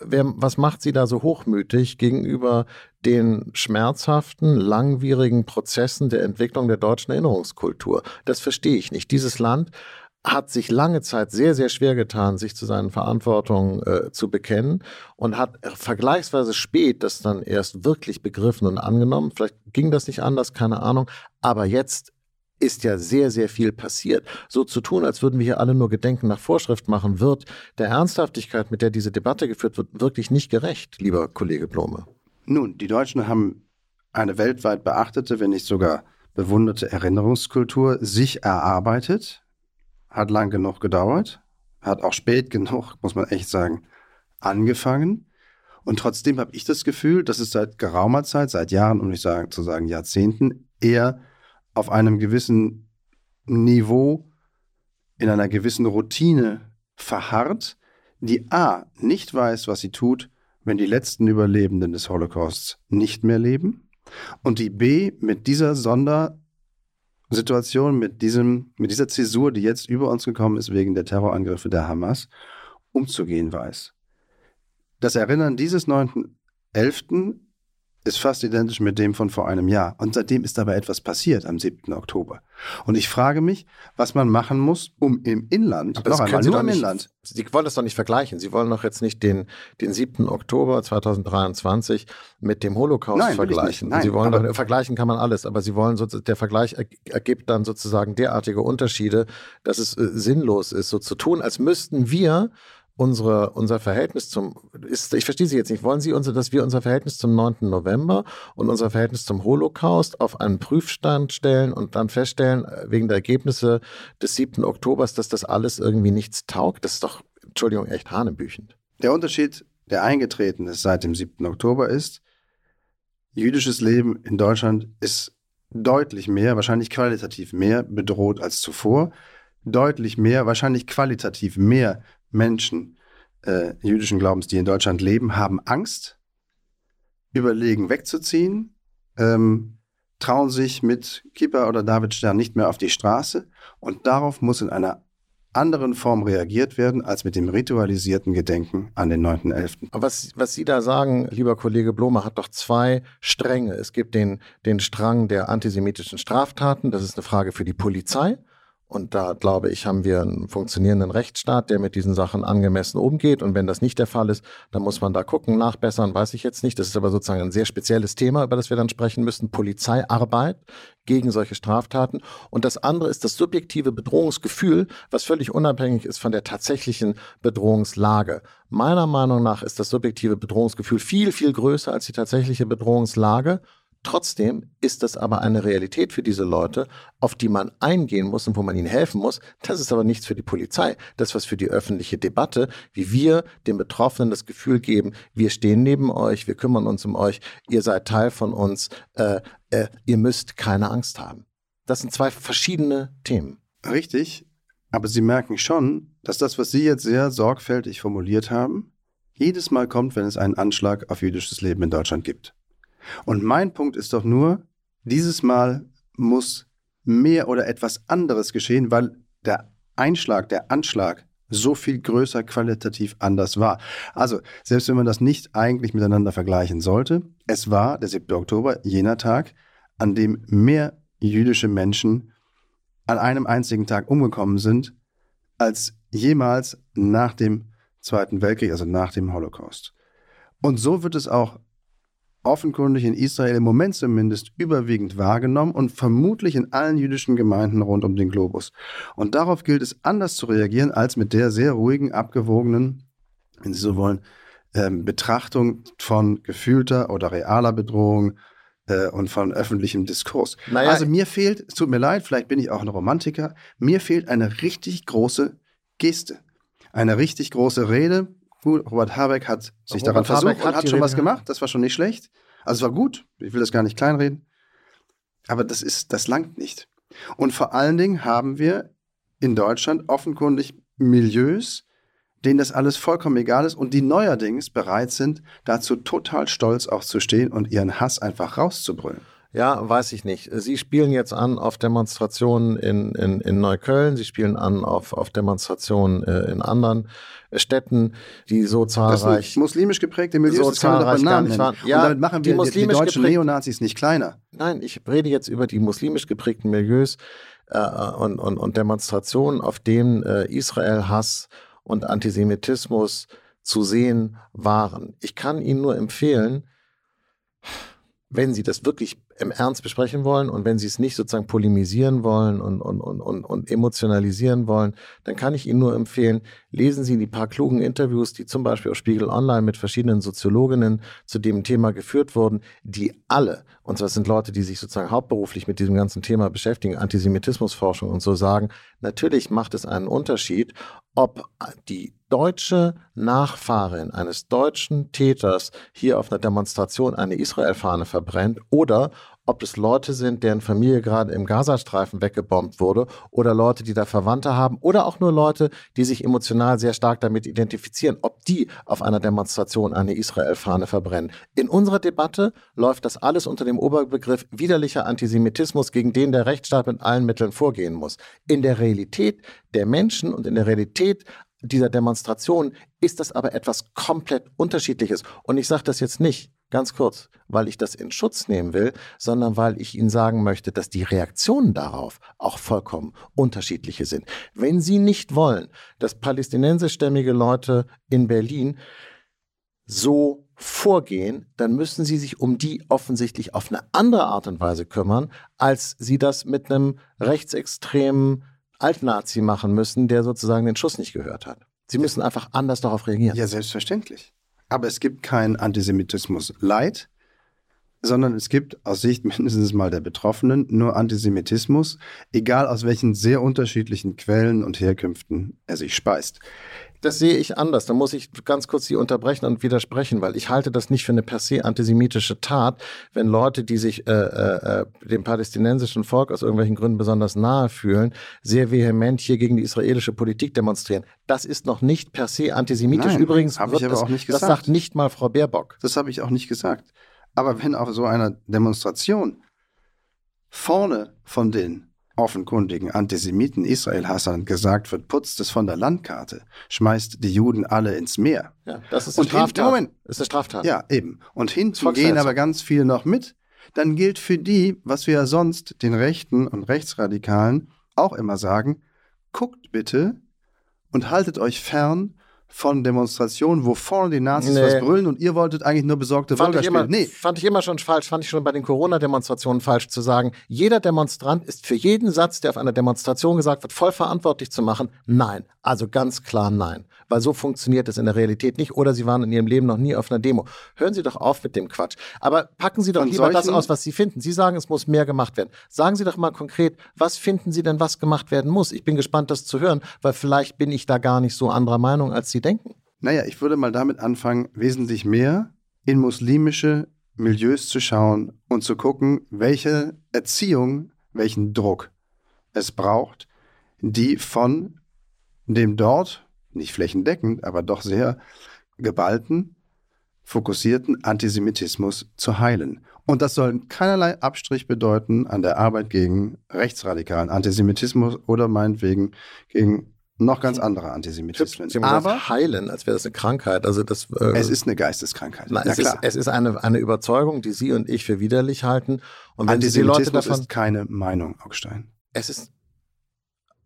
[SPEAKER 2] Wer, was macht Sie da so hochmütig gegenüber den schmerzhaften, langwierigen Prozessen der Entwicklung der deutschen Erinnerungskultur? Das verstehe ich nicht. Dieses Land hat sich lange Zeit sehr, sehr schwer getan, sich zu seinen Verantwortungen äh, zu bekennen und hat vergleichsweise spät das dann erst wirklich begriffen und angenommen. Vielleicht ging das nicht anders, keine Ahnung. Aber jetzt ist ja sehr, sehr viel passiert. So zu tun, als würden wir hier alle nur Gedenken nach Vorschrift machen, wird der Ernsthaftigkeit, mit der diese Debatte geführt wird, wirklich nicht gerecht, lieber Kollege Blome.
[SPEAKER 3] Nun, die Deutschen haben eine weltweit beachtete, wenn nicht sogar bewunderte Erinnerungskultur sich erarbeitet hat lang genug gedauert, hat auch spät genug, muss man echt sagen, angefangen. Und trotzdem habe ich das Gefühl, dass es seit geraumer Zeit, seit Jahren, um nicht sagen, zu sagen Jahrzehnten, eher auf einem gewissen Niveau, in einer gewissen Routine verharrt, die A nicht weiß, was sie tut, wenn die letzten Überlebenden des Holocausts nicht mehr leben und die B mit dieser Sondersituation, mit, diesem, mit dieser Zäsur, die jetzt über uns gekommen ist wegen der Terrorangriffe der Hamas, umzugehen weiß. Das Erinnern dieses 9.11 ist fast identisch mit dem von vor einem Jahr. Und seitdem ist aber etwas passiert am 7. Oktober. Und ich frage mich, was man machen muss, um im Inland,
[SPEAKER 2] aber noch einmal, nur im nicht, Inland. Sie wollen das doch nicht vergleichen. Sie wollen doch jetzt nicht den, den 7. Oktober 2023 mit dem Holocaust Nein, vergleichen. Nein, Sie wollen doch, vergleichen kann man alles, aber Sie wollen, so, der Vergleich ergibt dann sozusagen derartige Unterschiede, dass es äh, sinnlos ist, so zu tun, als müssten wir unsere, unser Verhältnis zum, ist, ich verstehe Sie jetzt nicht, wollen Sie uns, dass wir unser Verhältnis zum 9. November und unser Verhältnis zum Holocaust auf einen Prüfstand stellen und dann feststellen, äh, wegen der Ergebnisse des 7. Oktobers, dass das alles irgendwie nichts taugt? Das ist doch, Entschuldigung, echt hanebüchend.
[SPEAKER 3] Der Unterschied, der eingetreten ist seit dem 7. Oktober ist, jüdisches Leben in Deutschland ist deutlich mehr, wahrscheinlich qualitativ mehr bedroht als zuvor. Deutlich mehr, wahrscheinlich qualitativ mehr Menschen äh, jüdischen Glaubens, die in Deutschland leben, haben Angst, überlegen wegzuziehen, ähm, trauen sich mit Kippa oder Davidstern nicht mehr auf die Straße und darauf muss in einer anderen Form reagiert werden als mit dem ritualisierten Gedenken an den 9.11.
[SPEAKER 2] Was, was Sie da sagen, lieber Kollege Blome, hat doch zwei Stränge. Es gibt den, den Strang der antisemitischen Straftaten, das ist eine Frage für die Polizei. Und da, glaube ich, haben wir einen funktionierenden Rechtsstaat, der mit diesen Sachen angemessen umgeht. Und wenn das nicht der Fall ist, dann muss man da gucken, nachbessern, weiß ich jetzt nicht. Das ist aber sozusagen ein sehr spezielles Thema, über das wir dann sprechen müssen. Polizeiarbeit gegen solche Straftaten. Und das andere ist das subjektive Bedrohungsgefühl, was völlig unabhängig ist von der tatsächlichen Bedrohungslage. Meiner Meinung nach ist das subjektive Bedrohungsgefühl viel, viel größer als die tatsächliche Bedrohungslage. Trotzdem ist das aber eine Realität für diese Leute, auf die man eingehen muss und wo man ihnen helfen muss. Das ist aber nichts für die Polizei. Das was für die öffentliche Debatte, wie wir den Betroffenen das Gefühl geben, wir stehen neben euch, wir kümmern uns um euch, ihr seid Teil von uns, äh, äh, ihr müsst keine Angst haben. Das sind zwei verschiedene Themen.
[SPEAKER 3] Richtig, aber Sie merken schon, dass das, was Sie jetzt sehr sorgfältig formuliert haben, jedes Mal kommt, wenn es einen Anschlag auf jüdisches Leben in Deutschland gibt. Und mein Punkt ist doch nur, dieses Mal muss mehr oder etwas anderes geschehen, weil der Einschlag, der Anschlag so viel größer qualitativ anders war. Also, selbst wenn man das nicht eigentlich miteinander vergleichen sollte, es war der 7. Oktober jener Tag, an dem mehr jüdische Menschen an einem einzigen Tag umgekommen sind, als jemals nach dem Zweiten Weltkrieg, also nach dem Holocaust. Und so wird es auch offenkundig in Israel im Moment zumindest überwiegend wahrgenommen und vermutlich in allen jüdischen Gemeinden rund um den Globus. Und darauf gilt es anders zu reagieren als mit der sehr ruhigen, abgewogenen, wenn Sie so wollen, ähm, Betrachtung von gefühlter oder realer Bedrohung äh, und von öffentlichem Diskurs. Naja, also mir fehlt, es tut mir leid, vielleicht bin ich auch ein Romantiker, mir fehlt eine richtig große Geste. Eine richtig große Rede, Gut, Robert Habeck hat sich Robert daran versucht hat und hat schon was gemacht. Das war schon nicht schlecht. Also es war gut. Ich will das gar nicht kleinreden. Aber das ist, das langt nicht. Und vor allen Dingen haben wir in Deutschland offenkundig Milieus, denen das alles vollkommen egal ist und die neuerdings bereit sind, dazu total stolz auch zu stehen und ihren Hass einfach rauszubrüllen.
[SPEAKER 2] Ja, weiß ich nicht. Sie spielen jetzt an auf Demonstrationen in, in, in Neukölln, Sie spielen an auf, auf Demonstrationen äh, in anderen Städten, die so zahlreich. Das
[SPEAKER 3] muslimisch geprägte Milieus, so das zahlreich gar nicht waren. Ja, und damit machen wir die, die, die deutschen Neonazis nicht kleiner.
[SPEAKER 2] Nein, ich rede jetzt über die muslimisch geprägten Milieus äh, und, und, und Demonstrationen, auf denen äh, Israel-Hass und Antisemitismus zu sehen waren. Ich kann Ihnen nur empfehlen, wenn Sie das wirklich im Ernst besprechen wollen. Und wenn Sie es nicht sozusagen polemisieren wollen und, und, und, und, und emotionalisieren wollen, dann kann ich Ihnen nur empfehlen, lesen Sie die paar klugen Interviews, die zum Beispiel auf Spiegel Online mit verschiedenen Soziologinnen zu dem Thema geführt wurden, die alle, und zwar sind Leute, die sich sozusagen hauptberuflich mit diesem ganzen Thema beschäftigen, Antisemitismusforschung und so sagen, natürlich macht es einen Unterschied, ob die deutsche Nachfahrin eines deutschen Täters hier auf einer Demonstration eine Israel-Fahne verbrennt oder ob es Leute sind, deren Familie gerade im Gazastreifen weggebombt wurde oder Leute, die da Verwandte haben oder auch nur Leute, die sich emotional sehr stark damit identifizieren, ob die auf einer Demonstration eine Israel-Fahne verbrennen. In unserer Debatte läuft das alles unter dem Oberbegriff widerlicher Antisemitismus, gegen den der Rechtsstaat mit allen Mitteln vorgehen muss. In der Realität der Menschen und in der Realität dieser Demonstration ist das aber etwas komplett Unterschiedliches. Und ich sage das jetzt nicht, ganz kurz, weil ich das in Schutz nehmen will, sondern weil ich Ihnen sagen möchte, dass die Reaktionen darauf auch vollkommen unterschiedliche sind. Wenn Sie nicht wollen, dass palästinensischstämmige Leute in Berlin so vorgehen, dann müssen Sie sich um die offensichtlich auf eine andere Art und Weise kümmern, als Sie das mit einem rechtsextremen Altnazi machen müssen, der sozusagen den Schuss nicht gehört hat. Sie müssen einfach anders darauf reagieren.
[SPEAKER 3] Ja, selbstverständlich. Aber es gibt keinen Antisemitismus Leid, sondern es gibt aus Sicht mindestens mal der Betroffenen nur Antisemitismus, egal aus welchen sehr unterschiedlichen Quellen und Herkünften er sich speist.
[SPEAKER 2] Das sehe ich anders. Da muss ich ganz kurz Sie unterbrechen und widersprechen, weil ich halte das nicht für eine per se antisemitische Tat, wenn Leute, die sich äh, äh, äh, dem palästinensischen Volk aus irgendwelchen Gründen besonders nahe fühlen, sehr vehement hier gegen die israelische Politik demonstrieren. Das ist noch nicht per se antisemitisch.
[SPEAKER 3] Nein,
[SPEAKER 2] Übrigens,
[SPEAKER 3] hab ich aber
[SPEAKER 2] das,
[SPEAKER 3] auch nicht
[SPEAKER 2] das
[SPEAKER 3] gesagt.
[SPEAKER 2] sagt nicht mal Frau Baerbock.
[SPEAKER 3] Das habe ich auch nicht gesagt. Aber wenn auf so einer Demonstration vorne von den offenkundigen Antisemiten Israel-Hassern gesagt wird, putzt es von der Landkarte, schmeißt die Juden alle ins Meer.
[SPEAKER 2] Ja, das ist
[SPEAKER 3] Und
[SPEAKER 2] eine Straftat.
[SPEAKER 3] hinten- Moment.
[SPEAKER 2] Das ist eine Straftat.
[SPEAKER 3] Ja, eben. Und hinten gehen aber ganz viele noch mit. Dann gilt für die, was wir ja sonst den Rechten und Rechtsradikalen auch immer sagen, guckt bitte und haltet euch fern von Demonstrationen, wo vorne die Nazis
[SPEAKER 2] Nee.
[SPEAKER 3] was brüllen und ihr wolltet eigentlich nur besorgte
[SPEAKER 2] Fand
[SPEAKER 3] Bürger
[SPEAKER 2] ich, immer,
[SPEAKER 3] spielen. Nee,
[SPEAKER 2] fand ich immer schon falsch, fand ich schon bei den Corona-Demonstrationen falsch zu sagen, jeder Demonstrant ist für jeden Satz, der auf einer Demonstration gesagt wird, voll verantwortlich zu machen. Nein, also ganz klar nein. Weil so funktioniert es in der Realität nicht. Oder Sie waren in Ihrem Leben noch nie auf einer Demo. Hören Sie doch auf mit dem Quatsch. Aber packen Sie doch
[SPEAKER 3] Von
[SPEAKER 2] lieber das aus, was Sie finden. Sie sagen, es muss mehr gemacht werden. Sagen Sie doch mal konkret, was finden Sie denn, was gemacht werden muss? Ich bin gespannt, das zu hören, weil vielleicht bin ich da gar nicht so anderer Meinung, als Sie denken.
[SPEAKER 3] Naja, ich würde mal damit anfangen, wesentlich mehr in muslimische Milieus zu schauen und zu gucken, welche Erziehung, welchen Druck es braucht, die von dem dort, nicht flächendeckend, aber doch sehr geballten, fokussierten Antisemitismus zu heilen. Und das soll keinerlei Abstrich bedeuten an der Arbeit gegen rechtsradikalen Antisemitismus oder meinetwegen gegen noch ganz andere Antisemitismen.
[SPEAKER 2] Sie
[SPEAKER 3] Aber
[SPEAKER 2] heilen, als wäre das eine Krankheit. Also das, äh,
[SPEAKER 3] es ist eine Geisteskrankheit.
[SPEAKER 2] Na, es, ist, es ist eine, eine Überzeugung, die Sie und ich für widerlich halten. Und wenn Sie die Leute
[SPEAKER 3] Antisemitismus
[SPEAKER 2] davon.
[SPEAKER 3] ist keine Meinung, Augstein.
[SPEAKER 2] Es ist,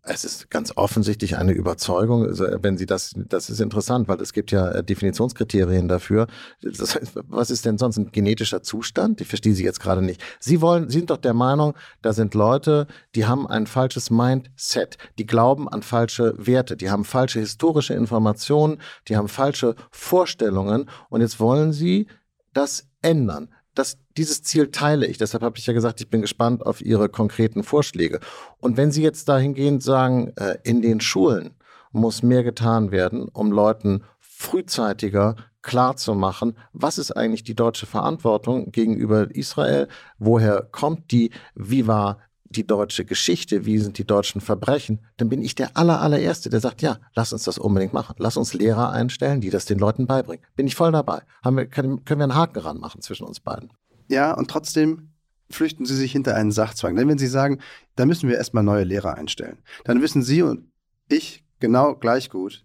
[SPEAKER 2] es ist ganz offensichtlich eine Überzeugung. Also, wenn Sie das, das ist interessant, weil es gibt ja äh, Definitionskriterien dafür. Das heißt, was ist denn sonst ein genetischer Zustand? Ich verstehe Sie jetzt gerade nicht. Sie wollen, Sie sind doch der Meinung, da sind Leute, die haben ein falsches Mindset, die glauben an falsche Werte, die haben falsche historische Informationen, die haben falsche Vorstellungen und jetzt wollen Sie das ändern. Das, dieses Ziel teile ich. Deshalb habe ich ja gesagt, ich bin gespannt auf Ihre konkreten Vorschläge. Und wenn Sie jetzt dahingehend sagen, äh, in den Schulen muss mehr getan werden, um Leuten frühzeitiger klar zu machen, was ist eigentlich die deutsche Verantwortung gegenüber Israel, woher kommt die, wie war die deutsche Geschichte, wie sind die deutschen Verbrechen, dann bin ich der aller, allererste, der sagt, ja, lass uns das unbedingt machen. Lass uns Lehrer einstellen, die das den Leuten beibringen. Bin ich voll dabei. Wir, können, können wir einen Haken ranmachen zwischen uns beiden.
[SPEAKER 3] Ja, und trotzdem flüchten Sie sich hinter einen Sachzwang. Denn wenn Sie sagen, da müssen wir erstmal neue Lehrer einstellen, dann wissen Sie und ich genau gleich gut,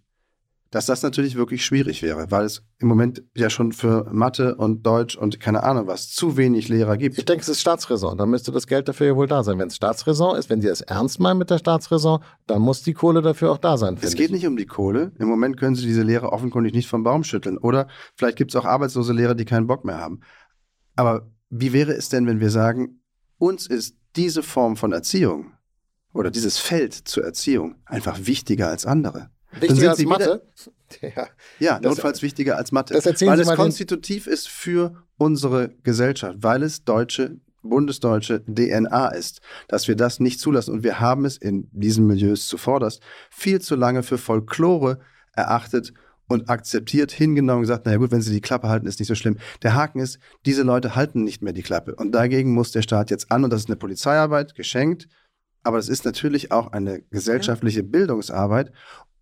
[SPEAKER 3] dass das natürlich wirklich schwierig wäre, weil es im Moment ja schon für Mathe und Deutsch und keine Ahnung was zu wenig Lehrer gibt.
[SPEAKER 2] Ich denke, es ist Staatsräson. Dann müsste das Geld dafür ja wohl da sein. Wenn es Staatsräson ist, wenn Sie es ernst meinen mit der Staatsräson, dann muss die Kohle dafür auch da sein.
[SPEAKER 3] Es geht
[SPEAKER 2] ich.
[SPEAKER 3] nicht um die Kohle. Im Moment können Sie diese Lehre offenkundig nicht vom Baum schütteln. Oder vielleicht gibt es auch arbeitslose Lehrer, die keinen Bock mehr haben. Aber wie wäre es denn, wenn wir sagen, uns ist diese Form von Erziehung oder dieses Feld zur Erziehung einfach wichtiger als andere?
[SPEAKER 2] Wichtiger als Mathe? Ja.
[SPEAKER 3] Ja,
[SPEAKER 2] Das-
[SPEAKER 3] notfalls wichtiger als Mathe.
[SPEAKER 2] das erzählen
[SPEAKER 3] weil
[SPEAKER 2] Sie
[SPEAKER 3] es konstitutiv ist für unsere Gesellschaft, weil es deutsche, bundesdeutsche DNA ist, dass wir das nicht zulassen. Und wir haben es in diesen Milieus zuvorderst viel zu lange für Folklore erachtet und akzeptiert, hingenommen gesagt, naja gut, wenn sie die Klappe halten, ist nicht so schlimm. Der Haken ist, diese Leute halten nicht mehr die Klappe. Und dagegen muss der Staat jetzt an, und das ist eine Polizeiarbeit, geschenkt, aber es ist natürlich auch eine gesellschaftliche Bildungsarbeit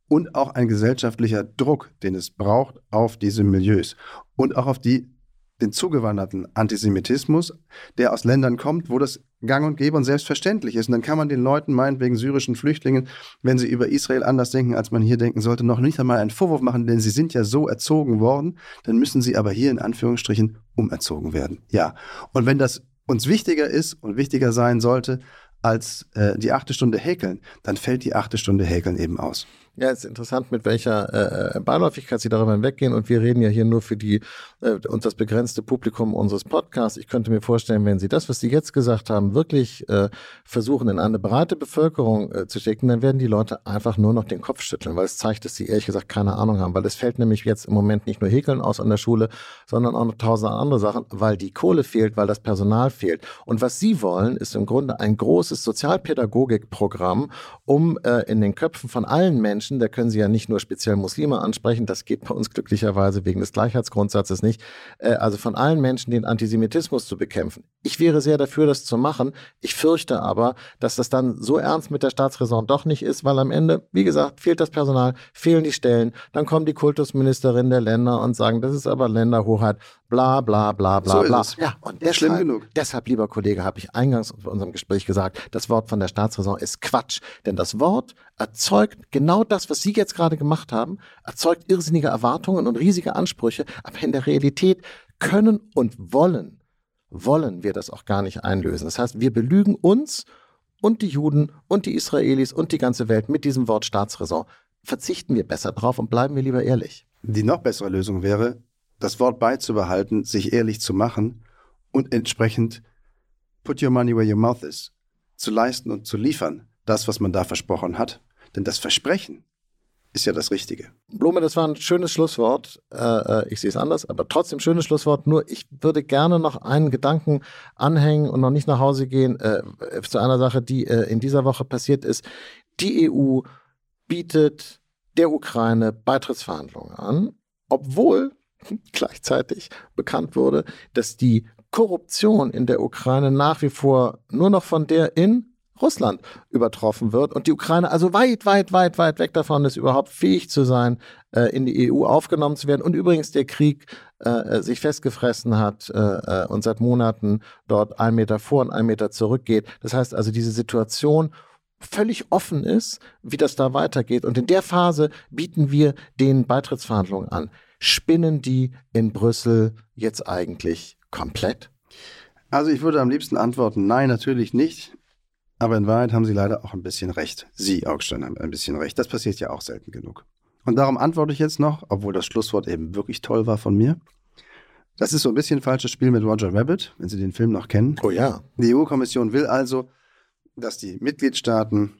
[SPEAKER 3] und auch ein gesellschaftlicher Druck, den es braucht auf diese Milieus und auch auf die den zugewanderten Antisemitismus, der aus Ländern kommt, wo das gang und gäbe und selbstverständlich ist. Und dann kann man den Leuten, meinetwegen syrischen Flüchtlingen, wenn sie über Israel anders denken, als man hier denken sollte, noch nicht einmal einen Vorwurf machen, denn sie sind ja so erzogen worden, dann müssen sie aber hier in Anführungsstrichen umerzogen werden. Ja. Und wenn das uns wichtiger ist und wichtiger sein sollte als äh, die achte Stunde Häkeln, dann fällt die achte Stunde Häkeln eben aus.
[SPEAKER 2] Ja, es ist interessant, mit welcher äh, äh, Beiläufigkeit Sie darüber hinweggehen. Und wir reden ja hier nur für die äh, und das begrenzte Publikum unseres Podcasts. Ich könnte mir vorstellen, wenn Sie das, was Sie jetzt gesagt haben, wirklich äh, versuchen, in eine breite Bevölkerung äh, zu schicken, dann werden die Leute einfach nur noch den Kopf schütteln, weil es zeigt, dass sie ehrlich gesagt keine Ahnung haben. Weil es fällt nämlich jetzt im Moment nicht nur Häkeln aus an der Schule, sondern auch noch tausend andere Sachen, weil die Kohle fehlt, weil das Personal fehlt. Und was Sie wollen, ist im Grunde ein großes Sozialpädagogikprogramm, um äh, in den Köpfen von allen Menschen Menschen, da können Sie ja nicht nur speziell Muslime ansprechen, das geht bei uns glücklicherweise wegen des Gleichheitsgrundsatzes nicht, äh, also von allen Menschen den Antisemitismus zu bekämpfen. Ich wäre sehr dafür, das zu machen. Ich fürchte aber, dass das dann so ernst mit der Staatsräson doch nicht ist, weil am Ende, wie gesagt, fehlt das Personal, fehlen die Stellen, dann kommen die Kultusministerinnen der Länder und sagen, das ist aber Länderhoheit, bla bla bla bla
[SPEAKER 3] so
[SPEAKER 2] bla.
[SPEAKER 3] Ja,
[SPEAKER 2] und deshalb,
[SPEAKER 3] Schlimm genug.
[SPEAKER 2] deshalb, lieber Kollege, habe ich eingangs in unserem Gespräch gesagt, das Wort von der Staatsräson ist Quatsch. Denn das Wort erzeugt genau das, was Sie jetzt gerade gemacht haben, erzeugt irrsinnige Erwartungen und riesige Ansprüche, aber in der Realität können und wollen, wollen wir das auch gar nicht einlösen. Das heißt, wir belügen uns und die Juden und die Israelis und die ganze Welt mit diesem Wort Staatsräson. Verzichten wir besser drauf und bleiben wir lieber ehrlich.
[SPEAKER 3] Die noch bessere Lösung wäre, das Wort beizubehalten, sich ehrlich zu machen und entsprechend put your money where your mouth is, zu leisten und zu liefern, das, was man da versprochen hat. Denn das Versprechen ist ja das Richtige.
[SPEAKER 2] Blume, das war ein schönes Schlusswort. Äh, äh, ich sehe es anders, aber trotzdem schönes Schlusswort. Nur ich würde gerne noch einen Gedanken anhängen und noch nicht nach Hause gehen äh, zu einer Sache, die äh, in dieser Woche passiert ist. Die EU bietet der Ukraine Beitrittsverhandlungen an, obwohl gleichzeitig bekannt wurde, dass die Korruption in der Ukraine nach wie vor nur noch von der in Russland übertroffen wird und die Ukraine also weit, weit, weit, weit weg davon ist, überhaupt fähig zu sein, äh, in die EU aufgenommen zu werden. Und übrigens der Krieg äh, sich festgefressen hat äh, äh und seit Monaten dort ein Meter vor und ein Meter zurückgeht. Das heißt also, diese Situation völlig offen ist, wie das da weitergeht. Und in der Phase bieten wir den Beitrittsverhandlungen an. Spinnen die in Brüssel jetzt eigentlich komplett?
[SPEAKER 3] Also ich würde am liebsten antworten, nein, natürlich nicht. Aber in Wahrheit haben Sie leider auch ein bisschen recht. Sie, Augstein, haben ein bisschen recht. Das passiert ja auch selten genug. Und darum antworte ich jetzt noch, obwohl das Schlusswort eben wirklich toll war von mir. Das ist so ein bisschen ein falsches Spiel mit Roger Rabbit, wenn Sie den Film noch kennen.
[SPEAKER 2] Oh ja.
[SPEAKER 3] Die EU-Kommission will also, dass die Mitgliedstaaten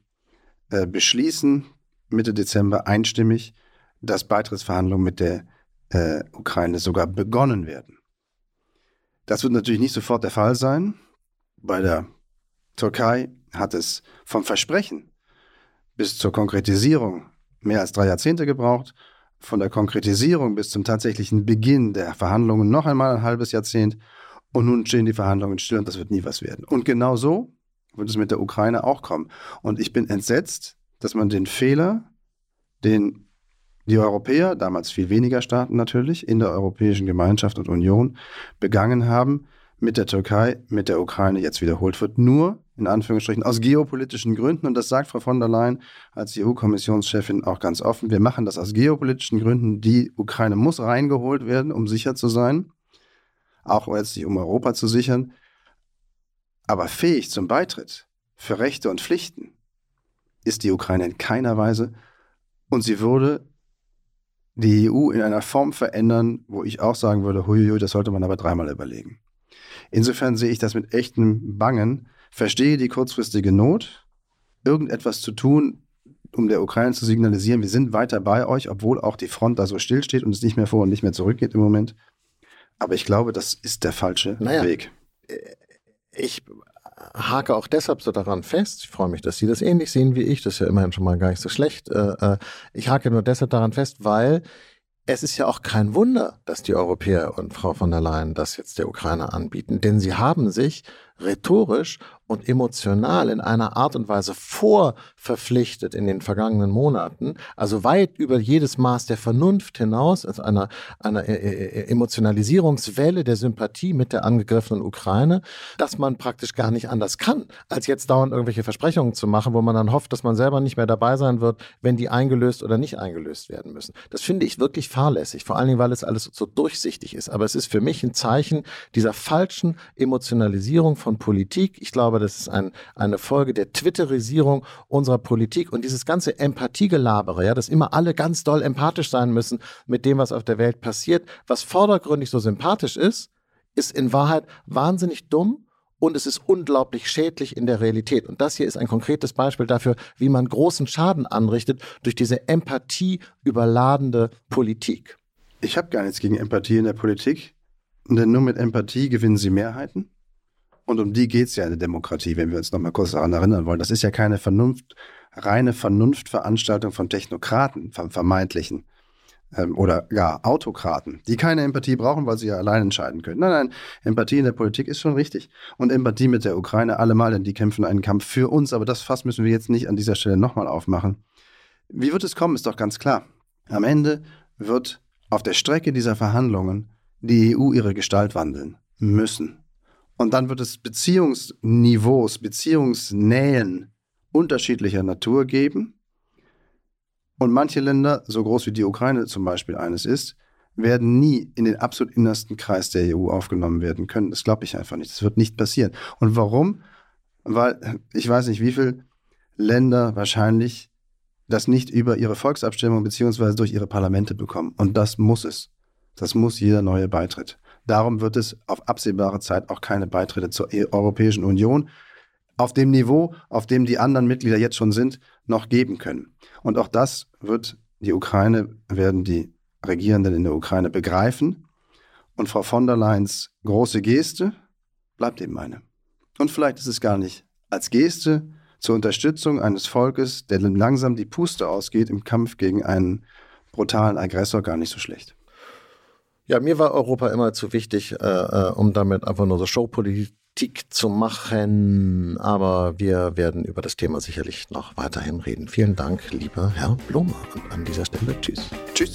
[SPEAKER 3] äh, beschließen, Mitte Dezember einstimmig, dass Beitrittsverhandlungen mit der äh, Ukraine sogar begonnen werden. Das wird natürlich nicht sofort der Fall sein. Bei der Türkei hat es vom Versprechen bis zur Konkretisierung mehr als drei Jahrzehnte gebraucht. Von der Konkretisierung bis zum tatsächlichen Beginn der Verhandlungen noch einmal ein halbes Jahrzehnt. Und nun stehen die Verhandlungen still und das wird nie was werden. Und genau so wird es mit der Ukraine auch kommen. Und ich bin entsetzt, dass man den Fehler, den die Europäer, damals viel weniger Staaten natürlich, in der Europäischen Gemeinschaft und Union begangen haben, mit der Türkei, mit der Ukraine jetzt wiederholt wird, nur in Anführungsstrichen aus geopolitischen Gründen. Und das sagt Frau von der Leyen als EU-Kommissionschefin auch ganz offen. Wir machen das aus geopolitischen Gründen. Die Ukraine muss reingeholt werden, um sicher zu sein, auch letztlich um Europa zu sichern. Aber fähig zum Beitritt für Rechte und Pflichten ist die Ukraine in keiner Weise. Und sie würde die EU in einer Form verändern, wo ich auch sagen würde, huiui, das sollte man aber dreimal überlegen. Insofern sehe ich das mit echtem Bangen, verstehe die kurzfristige Not, irgendetwas zu tun, um der Ukraine zu signalisieren, wir sind weiter bei euch, obwohl auch die Front da so stillsteht und es nicht mehr vor und nicht mehr zurückgeht im Moment. Aber ich glaube, das ist der falsche naja, Weg. Äh,
[SPEAKER 2] ich hake auch deshalb so daran fest. Ich freue mich, dass Sie das ähnlich sehen wie ich. Das ist ja immerhin schon mal gar nicht so schlecht. Äh, äh, ich hake nur deshalb daran fest, weil es ist ja auch kein Wunder, dass die Europäer und Frau von der Leyen das jetzt der Ukraine anbieten, denn sie haben sich rhetorisch und emotional in einer Art und Weise vorverpflichtet in den vergangenen Monaten, also weit über jedes Maß der Vernunft hinaus, also einer, einer äh, äh, Emotionalisierungswelle der Sympathie mit der angegriffenen Ukraine, dass man praktisch gar nicht anders kann, als jetzt dauernd irgendwelche Versprechungen zu machen, wo man dann hofft, dass man selber nicht mehr dabei sein wird, wenn die eingelöst oder nicht eingelöst werden müssen. Das finde ich wirklich fahrlässig, vor allen Dingen, weil es alles so durchsichtig ist. Aber es ist für mich ein Zeichen dieser falschen Emotionalisierung von Politik. Ich glaube, das ist ein, eine Folge der Twitterisierung unserer Politik und dieses ganze Empathiegelabere, ja, dass immer alle ganz doll empathisch sein müssen mit dem, was auf der Welt passiert, was vordergründig so sympathisch ist, ist in Wahrheit wahnsinnig dumm und es ist unglaublich schädlich in der Realität. Und das hier ist ein konkretes Beispiel dafür, wie man großen Schaden anrichtet durch diese Empathie überladende Politik.
[SPEAKER 3] Ich habe gar nichts gegen Empathie in der Politik, denn nur mit Empathie gewinnen sie Mehrheiten. Und um die geht es ja in der Demokratie, wenn wir uns nochmal kurz daran erinnern wollen. Das ist ja keine Vernunft, reine Vernunftveranstaltung von Technokraten, von vermeintlichen ähm, oder gar Autokraten, die keine Empathie brauchen, weil sie ja allein entscheiden können. Nein, nein, Empathie in der Politik ist schon richtig. Und Empathie mit der Ukraine allemal, denn die kämpfen einen Kampf für uns. Aber das Fass müssen wir jetzt nicht an dieser Stelle nochmal aufmachen. Wie wird es kommen, ist doch ganz klar. Am Ende wird auf der Strecke dieser Verhandlungen die EU ihre Gestalt wandeln müssen. Und dann wird es Beziehungsniveaus, Beziehungsnähen unterschiedlicher Natur geben. Und manche Länder, so groß wie die Ukraine zum Beispiel eines ist, werden nie in den absolut innersten Kreis der EU aufgenommen werden können. Das glaube ich einfach nicht. Das wird nicht passieren. Und warum? Weil ich weiß nicht, wie viele Länder wahrscheinlich das nicht über ihre Volksabstimmung beziehungsweise durch ihre Parlamente bekommen. Und das muss es. Das muss jeder neue Beitritt. Darum wird es auf absehbare Zeit auch keine Beitritte zur e- Europäischen Union auf dem Niveau, auf dem die anderen Mitglieder jetzt schon sind, noch geben können. Und auch das wird die Ukraine, werden die Regierenden in der Ukraine begreifen. Und Frau von der Leyens große Geste bleibt eben eine. Und vielleicht ist es gar nicht als Geste zur Unterstützung eines Volkes, der langsam die Puste ausgeht im Kampf gegen einen brutalen Aggressor, gar nicht so schlecht.
[SPEAKER 2] Ja, mir war Europa immer zu wichtig, äh, äh, um damit einfach nur so Showpolitik zu machen. Aber wir werden über das Thema sicherlich noch weiterhin reden. Vielen Dank, lieber Herr Blumer. Und an dieser Stelle tschüss.
[SPEAKER 3] Tschüss.